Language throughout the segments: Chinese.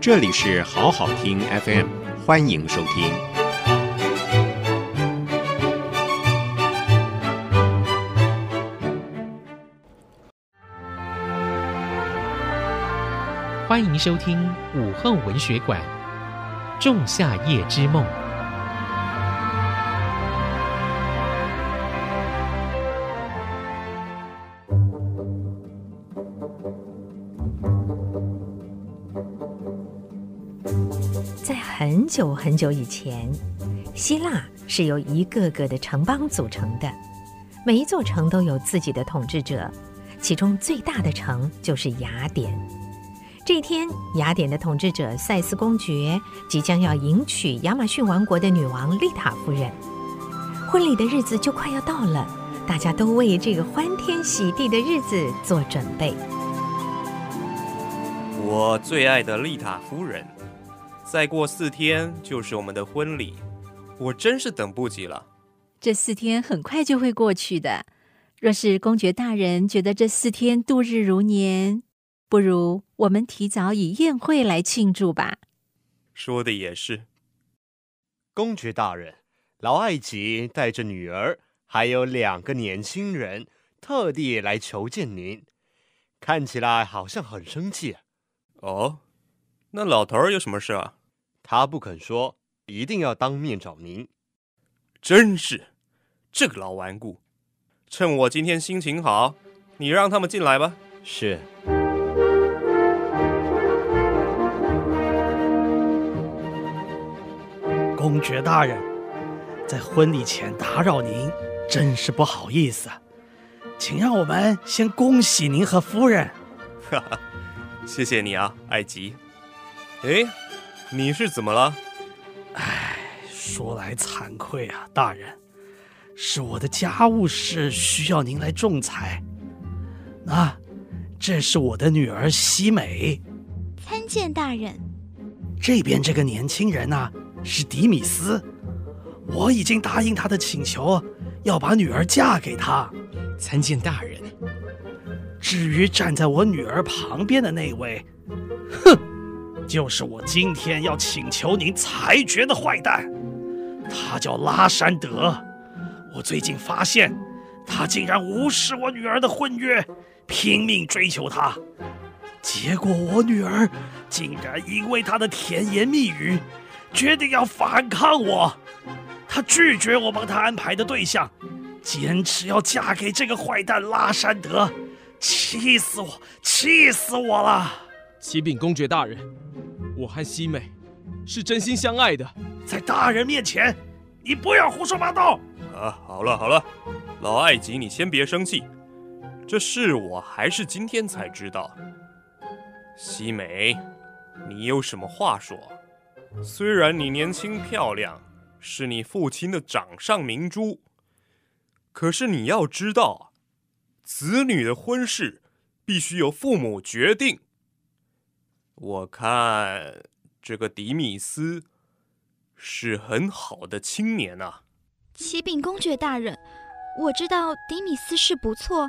这里是好好听 FM，欢迎收听。欢迎收听午后文学馆《仲夏夜之梦》。久很久以前，希腊是由一个个的城邦组成的，每一座城都有自己的统治者，其中最大的城就是雅典。这一天，雅典的统治者赛斯公爵即将要迎娶亚马逊王国的女王丽塔夫人，婚礼的日子就快要到了，大家都为这个欢天喜地的日子做准备。我最爱的丽塔夫人。再过四天就是我们的婚礼，我真是等不及了。这四天很快就会过去的。若是公爵大人觉得这四天度日如年，不如我们提早以宴会来庆祝吧。说的也是。公爵大人，劳爱吉带着女儿还有两个年轻人，特地来求见您，看起来好像很生气。哦，那老头儿有什么事啊？他不肯说，一定要当面找您。真是，这个老顽固！趁我今天心情好，你让他们进来吧。是。公爵大人，在婚礼前打扰您，真是不好意思。请让我们先恭喜您和夫人。哈哈，谢谢你啊，艾吉。哎。你是怎么了？唉，说来惭愧啊，大人，是我的家务事需要您来仲裁。那，这是我的女儿西美。参见大人。这边这个年轻人呢，是迪米斯。我已经答应他的请求，要把女儿嫁给他。参见大人。至于站在我女儿旁边的那位，哼。就是我今天要请求您裁决的坏蛋，他叫拉山德。我最近发现，他竟然无视我女儿的婚约，拼命追求她。结果我女儿竟然因为他的甜言蜜语，决定要反抗我。她拒绝我帮她安排的对象，坚持要嫁给这个坏蛋拉山德。气死我！气死我了！启禀公爵大人。我和西美是真心相爱的，在大人面前，你不要胡说八道。啊，好了好了，老爱吉，你先别生气。这事我还是今天才知道。西美，你有什么话说？虽然你年轻漂亮，是你父亲的掌上明珠，可是你要知道，子女的婚事必须由父母决定。我看这个迪米斯是很好的青年啊。启禀公爵大人，我知道迪米斯是不错，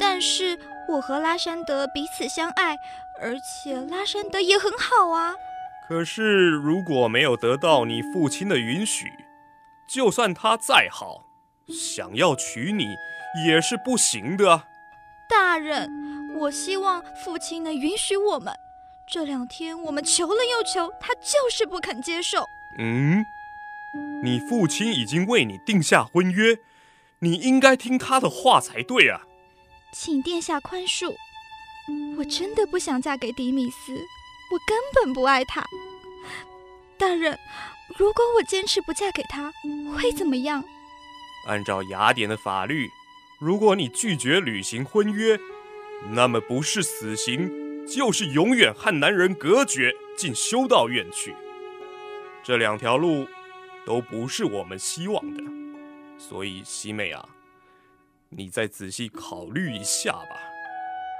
但是我和拉山德彼此相爱，而且拉山德也很好啊。可是如果没有得到你父亲的允许，就算他再好，想要娶你也是不行的。大人，我希望父亲能允许我们。这两天我们求了又求，他就是不肯接受。嗯，你父亲已经为你定下婚约，你应该听他的话才对啊。请殿下宽恕，我真的不想嫁给迪米斯，我根本不爱他。大人，如果我坚持不嫁给他，会怎么样？按照雅典的法律，如果你拒绝履行婚约，那么不是死刑。就是永远和男人隔绝，进修道院去。这两条路都不是我们希望的，所以西妹啊，你再仔细考虑一下吧。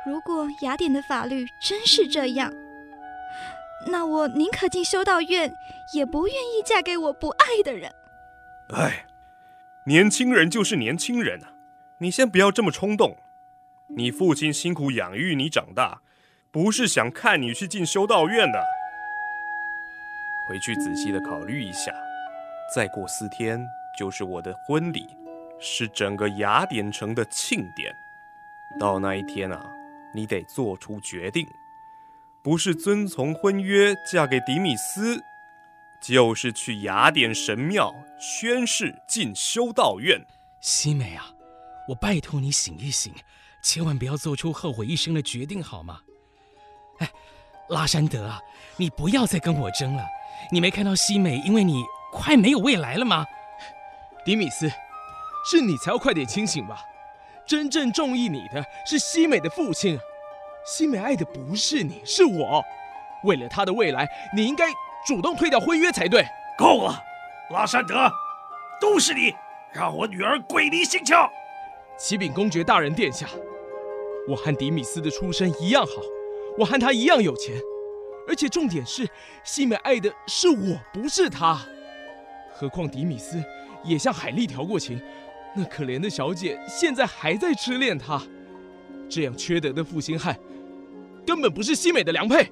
如果雅典的法律真是这样，那我宁可进修道院，也不愿意嫁给我不爱的人。哎，年轻人就是年轻人啊，你先不要这么冲动。你父亲辛苦养育你长大。不是想看你去进修道院的。回去仔细的考虑一下。再过四天就是我的婚礼，是整个雅典城的庆典。到那一天啊，你得做出决定，不是遵从婚约嫁给迪米斯，就是去雅典神庙宣誓进修道院。西美啊，我拜托你醒一醒，千万不要做出后悔一生的决定，好吗？哎，拉山德啊，你不要再跟我争了。你没看到西美因为你快没有未来了吗？迪米斯，是你才要快点清醒吧？真正中意你的是西美的父亲，西美爱的不是你，是我。为了他的未来，你应该主动退掉婚约才对。够了，拉山德，都是你让我女儿鬼迷心窍。启禀公爵大人殿下，我和迪米斯的出身一样好，我和他一样有钱，而且重点是西美爱的是我，不是他。何况迪米斯也向海莉调过情。那可怜的小姐现在还在痴恋他，这样缺德的负心汉，根本不是西美的良配。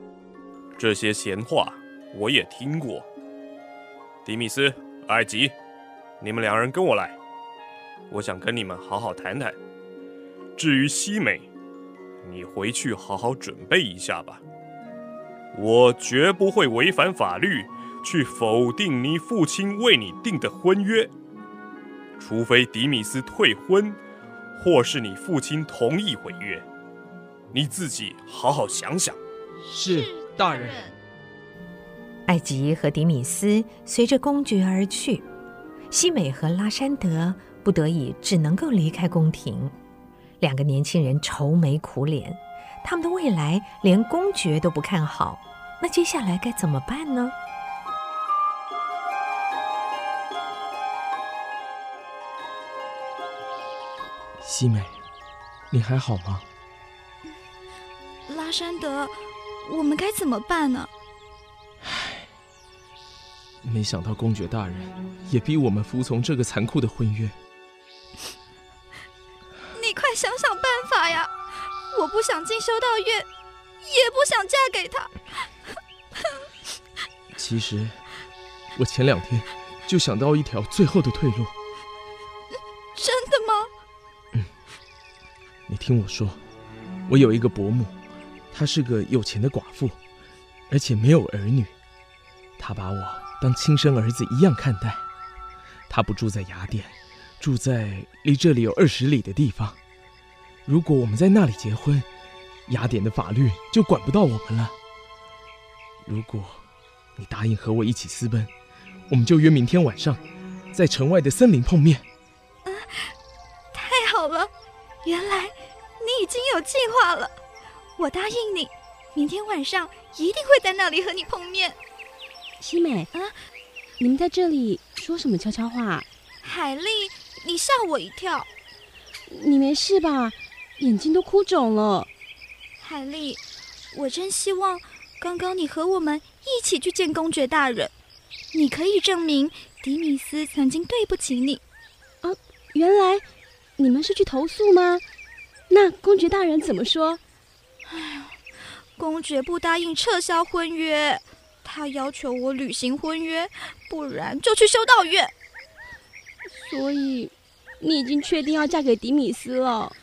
这些闲话我也听过。迪米斯、艾吉，你们两人跟我来，我想跟你们好好谈谈。至于西美，你回去好好准备一下吧。我绝不会违反法律去否定你父亲为你定的婚约。除非迪米斯退婚，或是你父亲同意毁约，你自己好好想想。是，大人。艾吉和迪米斯随着公爵而去，西美和拉山德不得已只能够离开宫廷。两个年轻人愁眉苦脸，他们的未来连公爵都不看好，那接下来该怎么办呢？西美，你还好吗？拉山德，我们该怎么办呢？唉，没想到公爵大人也逼我们服从这个残酷的婚约。我不想进修道院，也不想嫁给他。其实，我前两天就想到一条最后的退路。真的吗？嗯你听我说，我有一个伯母，她是个有钱的寡妇，而且没有儿女。她把我当亲生儿子一样看待。她不住在雅典，住在离这里有二十里的地方。如果我们在那里结婚，雅典的法律就管不到我们了。如果你答应和我一起私奔，我们就约明天晚上，在城外的森林碰面。啊，太好了！原来你已经有计划了，我答应你，明天晚上一定会在那里和你碰面。西美啊，你们在这里说什么悄悄话？海丽，你吓我一跳。你没事吧？眼睛都哭肿了。海丽，我真希望刚刚你和我们一起去见公爵大人，你可以证明迪米斯曾经对不起你。啊，原来。你们是去投诉吗？那公爵大人怎么说？哎呀，公爵不答应撤销婚约，他要求我履行婚约，不然就去修道院。所以，你已经确定要嫁给迪米斯了？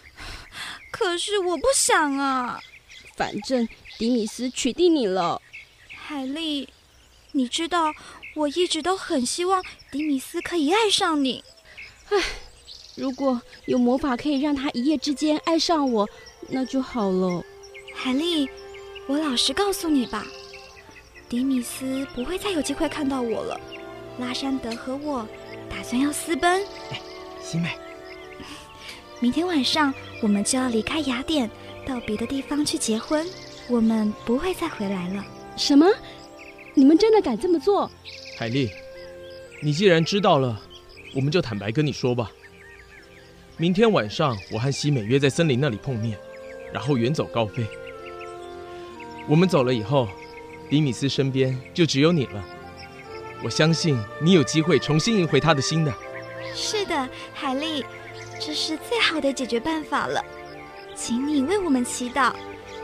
可是我不想啊。反正迪米斯取缔你了。海莉，你知道我一直都很希望迪米斯可以爱上你。唉。如果有魔法可以让他一夜之间爱上我，那就好了。海莉，我老实告诉你吧，迪米斯不会再有机会看到我了。拉山德和我打算要私奔。哎，西美，明天晚上我们就要离开雅典，到别的地方去结婚。我们不会再回来了。什么？你们真的敢这么做？海丽，你既然知道了，我们就坦白跟你说吧。明天晚上，我和西美约在森林那里碰面，然后远走高飞。我们走了以后，迪米斯身边就只有你了。我相信你有机会重新赢回他的心的。是的，海莉，这是最好的解决办法了。请你为我们祈祷，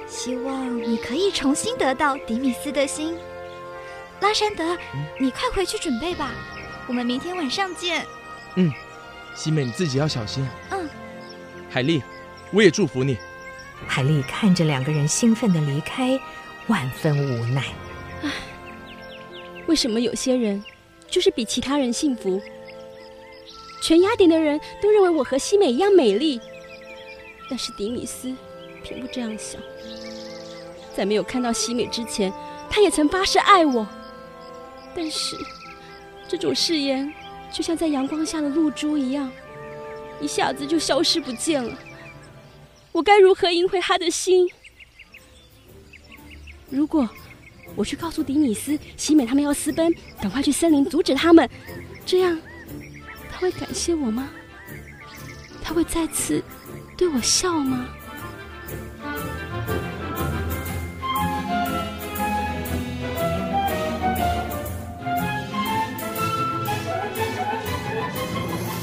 希望你可以重新得到迪米斯的心。拉山德，你快回去准备吧，我们明天晚上见。嗯，西美你自己要小心。嗯，海丽，我也祝福你。海丽看着两个人兴奋的离开，万分无奈。唉，为什么有些人就是比其他人幸福？全雅典的人都认为我和西美一样美丽，但是迪米斯并不这样想。在没有看到西美之前，他也曾发誓爱我。但是，这种誓言就像在阳光下的露珠一样，一下子就消失不见了。我该如何赢回他的心？如果我去告诉迪米斯、西美他们要私奔，赶快去森林阻止他们，这样会感谢我吗？他会再次对我笑吗？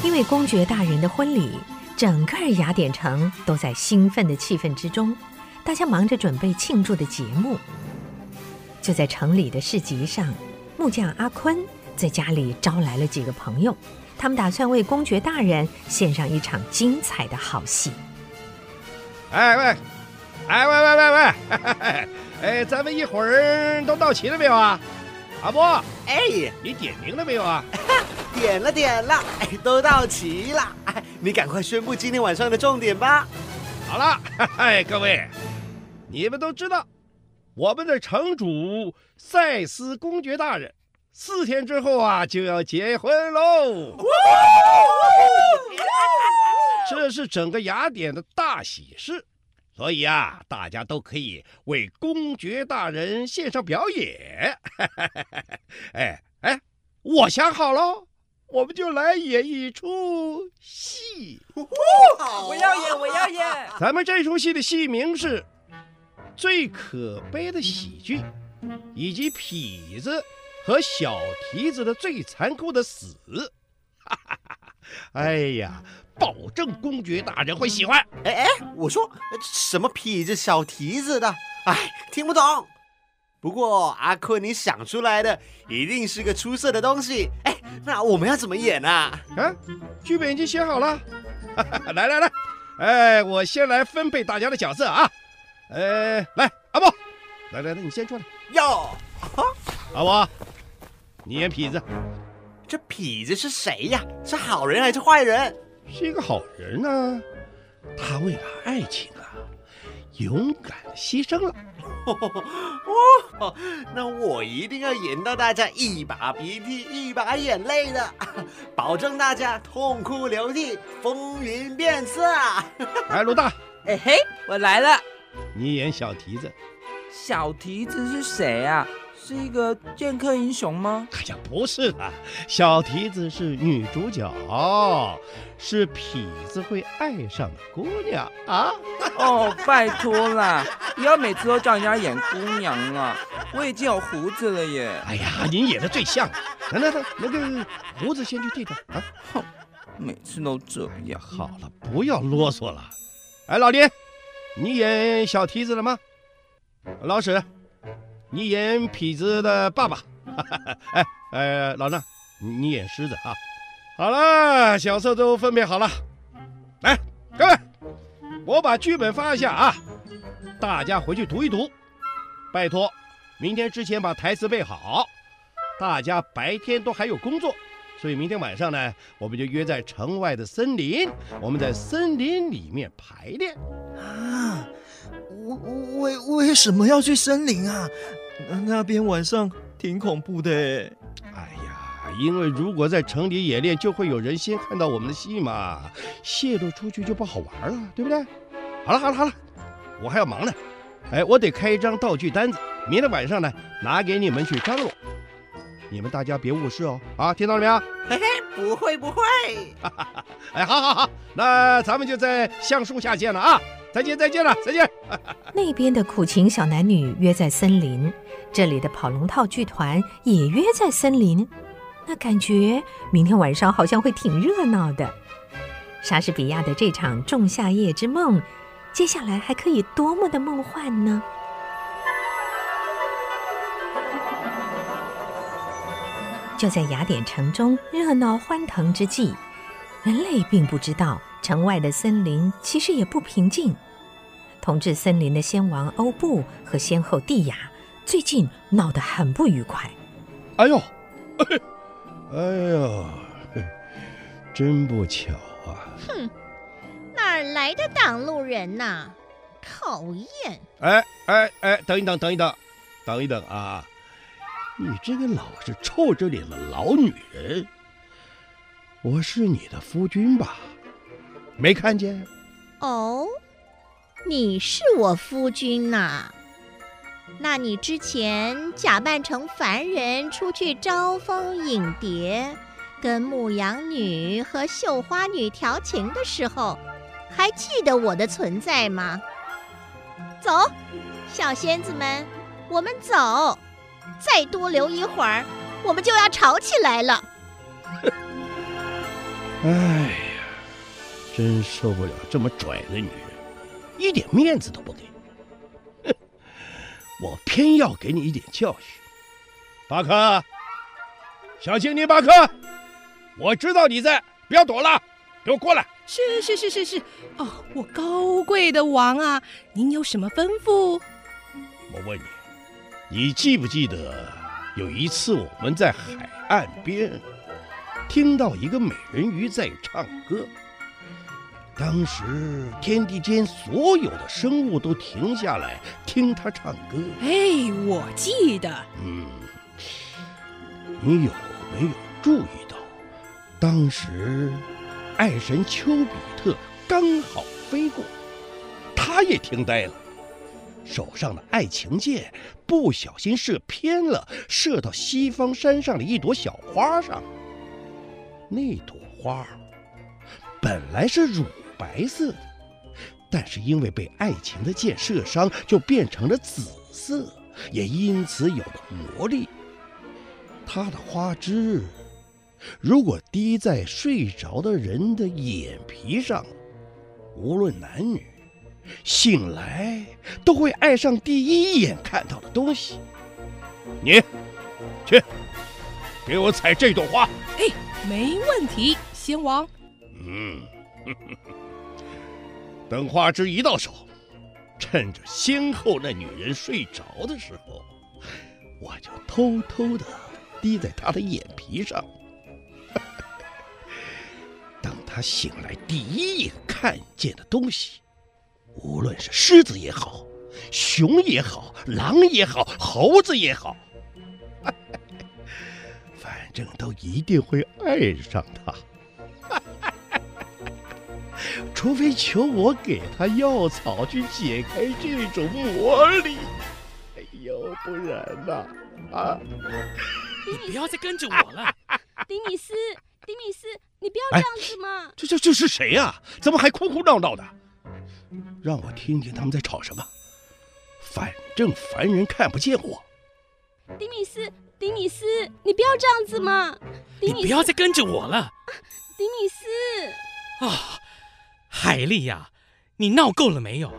因为公爵大人的婚礼。整个雅典城都在兴奋的气氛之中，大家忙着准备庆祝的节目。就在城里的市集上，木匠阿坤在家里招来了几个朋友，他们打算为公爵大人献上一场精彩的好戏。哎喂，哎喂喂喂喂，哎，咱们一会儿都到齐了没有啊？阿波，哎，你点名了没有啊？点了点了，哎，都到齐了。哎，你赶快宣布今天晚上的重点吧。好了，哎，各位，你们都知道，我们的城主赛斯公爵大人四天之后啊就要结婚喽。这是整个雅典的大喜事，所以啊，大家都可以为公爵大人献上表演。哎哎，我想好了。我们就来演一出戏。我要演，我要演。咱们这出戏的戏名是《最可悲的喜剧》，以及痞子和小蹄子的最残酷的死。哎呀，保证公爵大人会喜欢。哎哎，我说什么痞子小蹄子的？哎，听不懂。不过阿坤，你想出来的一定是个出色的东西。哎，那我们要怎么演呢？啊？啊，剧本已经写好了。来来来，哎，我先来分配大家的角色啊。呃，来，阿波，来来来，你先出来。哟，阿波，你演痞子。这痞子是谁呀？是好人还是坏人？是一个好人呢，啊。他为了爱情啊，勇敢的牺牲了。哦，那我一定要演到大家一把鼻涕一把眼泪的，保证大家痛哭流涕，风云变色。哎，老大，哎嘿，我来了。你演小蹄子。小蹄子是谁啊？是一个剑客英雄吗？哎呀，不是的，小蹄子是女主角，是痞子会爱上的姑娘啊！哦，拜托啦，不要每次都叫人家演姑娘啊！我已经有胡子了耶！哎呀，您演的最像，来来来，那个胡子先去剃掉啊！哼，每次都这样。好了，不要啰嗦了。哎，老林，你演小蹄子了吗？老史。你演痞子的爸爸，哎，呃，老衲，你演狮子啊。好了，角色都分配好了，来，各位，我把剧本发一下啊，大家回去读一读，拜托，明天之前把台词背好。大家白天都还有工作，所以明天晚上呢，我们就约在城外的森林，我们在森林里面排练。啊啊。为为什么要去森林啊？那边晚上挺恐怖的。哎呀，因为如果在城里演练，就会有人先看到我们的戏嘛，泄露出去就不好玩了，对不对？好了好了好了，我还要忙呢。哎，我得开一张道具单子，明天晚上呢拿给你们去张罗。你们大家别误事哦，啊，听到了没有？嘿嘿，不会不会。哎，好好好，那咱们就在橡树下见了啊。再见，再见了，再见。那边的苦情小男女约在森林，这里的跑龙套剧团也约在森林。那感觉明天晚上好像会挺热闹的。莎士比亚的这场《仲夏夜之梦》，接下来还可以多么的梦幻呢？就在雅典城中热闹欢腾之际，人类并不知道城外的森林其实也不平静。统治森林的先王欧布和先后蒂雅最近闹得很不愉快。哎呦，哎呦，真不巧啊！哼，哪儿来的挡路人呐、啊？讨厌！哎哎哎，等一等，等一等，等一等啊！你这个老是臭着脸的老女人，我是你的夫君吧？没看见？哦。你是我夫君呐、啊？那你之前假扮成凡人出去招蜂引蝶，跟牧羊女和绣花女调情的时候，还记得我的存在吗？走，小仙子们，我们走。再多留一会儿，我们就要吵起来了。哎呀，真受不了这么拽的女人。一点面子都不给，哼！我偏要给你一点教训。巴克，小精灵巴克，我知道你在，不要躲了，给我过来。是是是是是，哦，我高贵的王啊，您有什么吩咐？我问你，你记不记得有一次我们在海岸边听到一个美人鱼在唱歌？当时天地间所有的生物都停下来听她唱歌。哎，我记得。嗯，你有没有注意到，当时爱神丘比特刚好飞过，他也听呆了，手上的爱情箭不小心射偏了，射到西方山上的一朵小花上。那朵花本来是乳。白色的，但是因为被爱情的箭射伤，就变成了紫色，也因此有了魔力。它的花枝如果滴在睡着的人的眼皮上，无论男女，醒来都会爱上第一眼看到的东西。你去，给我采这朵花。哎，没问题，先王。嗯。等花枝一到手，趁着先后那女人睡着的时候，我就偷偷的滴在她的眼皮上。等她醒来，第一眼看见的东西，无论是狮子也好，熊也好，狼也好，猴子也好，正都一定会爱上他。除非求我给他药草去解开这种魔力，哎呦，不然呢？啊！你不要再跟着我了，迪米斯，迪米斯，你不要这样子嘛！哎、这这这是谁呀、啊？怎么还哭哭闹闹的？让我听听他们在吵什么。反正凡人看不见我。迪米斯，迪米斯，你不要这样子嘛！迪米斯，你不要再跟着我了，啊、迪米斯。啊！海莉呀，你闹够了没有？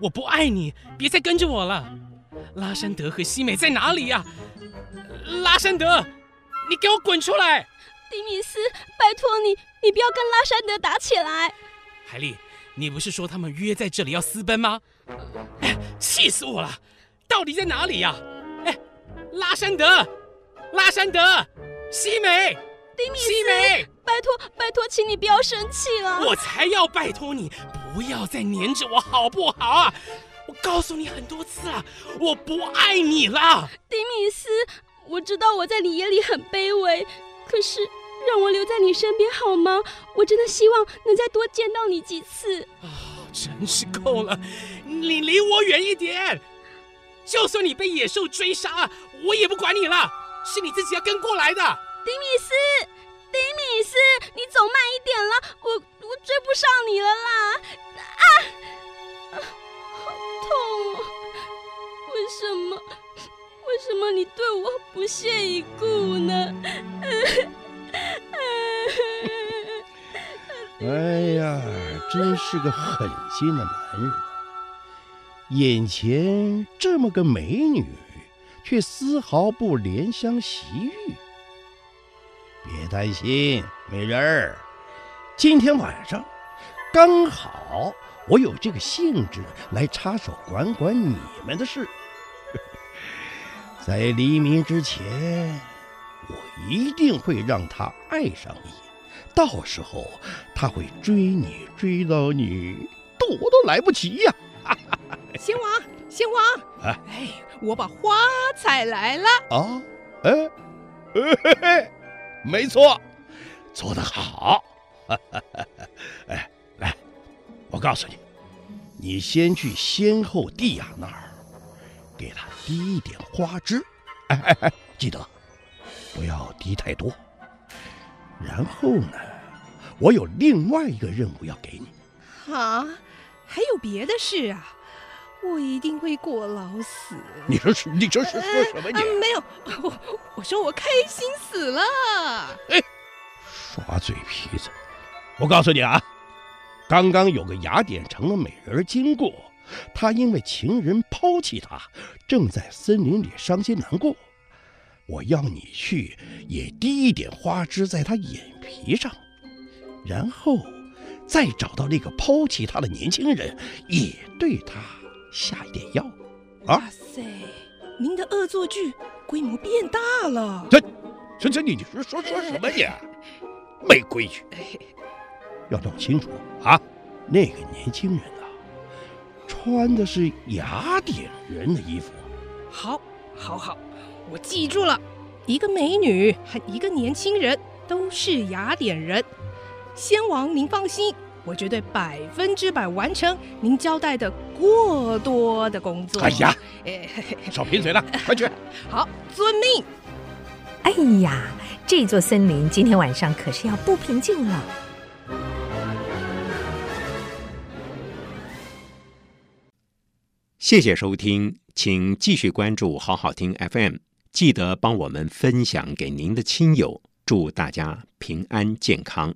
我不爱你，别再跟着我了。拉山德和西美在哪里呀？拉山德，你给我滚出来！迪米斯，拜托你，你不要跟拉山德打起来。海莉，你不是说他们约在这里要私奔吗？哎，气死我了！到底在哪里呀？哎，拉山德，拉山德，西美。迪米斯，拜托拜托，请你不要生气了。我才要拜托你，不要再黏着我，好不好啊？我告诉你很多次了，我不爱你了。迪米斯，我知道我在你眼里很卑微，可是让我留在你身边好吗？我真的希望能再多见到你几次。啊、哦，真是够了，你离我远一点。就算你被野兽追杀，我也不管你了。是你自己要跟过来的。迪米斯，迪米斯，你走慢一点了，我我追不上你了啦！啊，啊好痛啊！为什么？为什么你对我不屑一顾呢？哎呀，真是个狠心的男人！眼前这么个美女，却丝毫不怜香惜玉。别担心，美人儿，今天晚上刚好我有这个兴致来插手管管你们的事。在黎明之前，我一定会让他爱上你，到时候他会追你追到你躲都来不及呀！先王，先王，啊、哎，我把花采来了。啊，哎，嘿嘿，没错，做得好。哎，来，我告诉你，你先去先后蒂雅那儿，给他滴一点花汁。哎哎哎，记得不要滴太多。然后呢，我有另外一个任务要给你。啊，还有别的事啊？我一定会过劳死。你说是？你这是说什么你？你、呃呃、没有，我我说我开心死了。哎，耍嘴皮子！我告诉你啊，刚刚有个雅典城的美人经过，她因为情人抛弃她，正在森林里伤心难过。我要你去，也滴一点花枝在她眼皮上，然后再找到那个抛弃她的年轻人，也对她。下一点药，啊！哇塞，您的恶作剧规模变大了。这、这、这，你你说说说什么你？没规矩，要弄清楚啊！那个年轻人啊，穿的是雅典人的衣服。好，好，好，我记住了。一个美女和一个年轻人都是雅典人。先王，您放心。我绝对百分之百完成您交代的过多的工作。哎呀，少贫嘴了，快去！好，遵命。哎呀，这座森林今天晚上可是要不平静了。谢谢收听，请继续关注好好听 FM，记得帮我们分享给您的亲友，祝大家平安健康。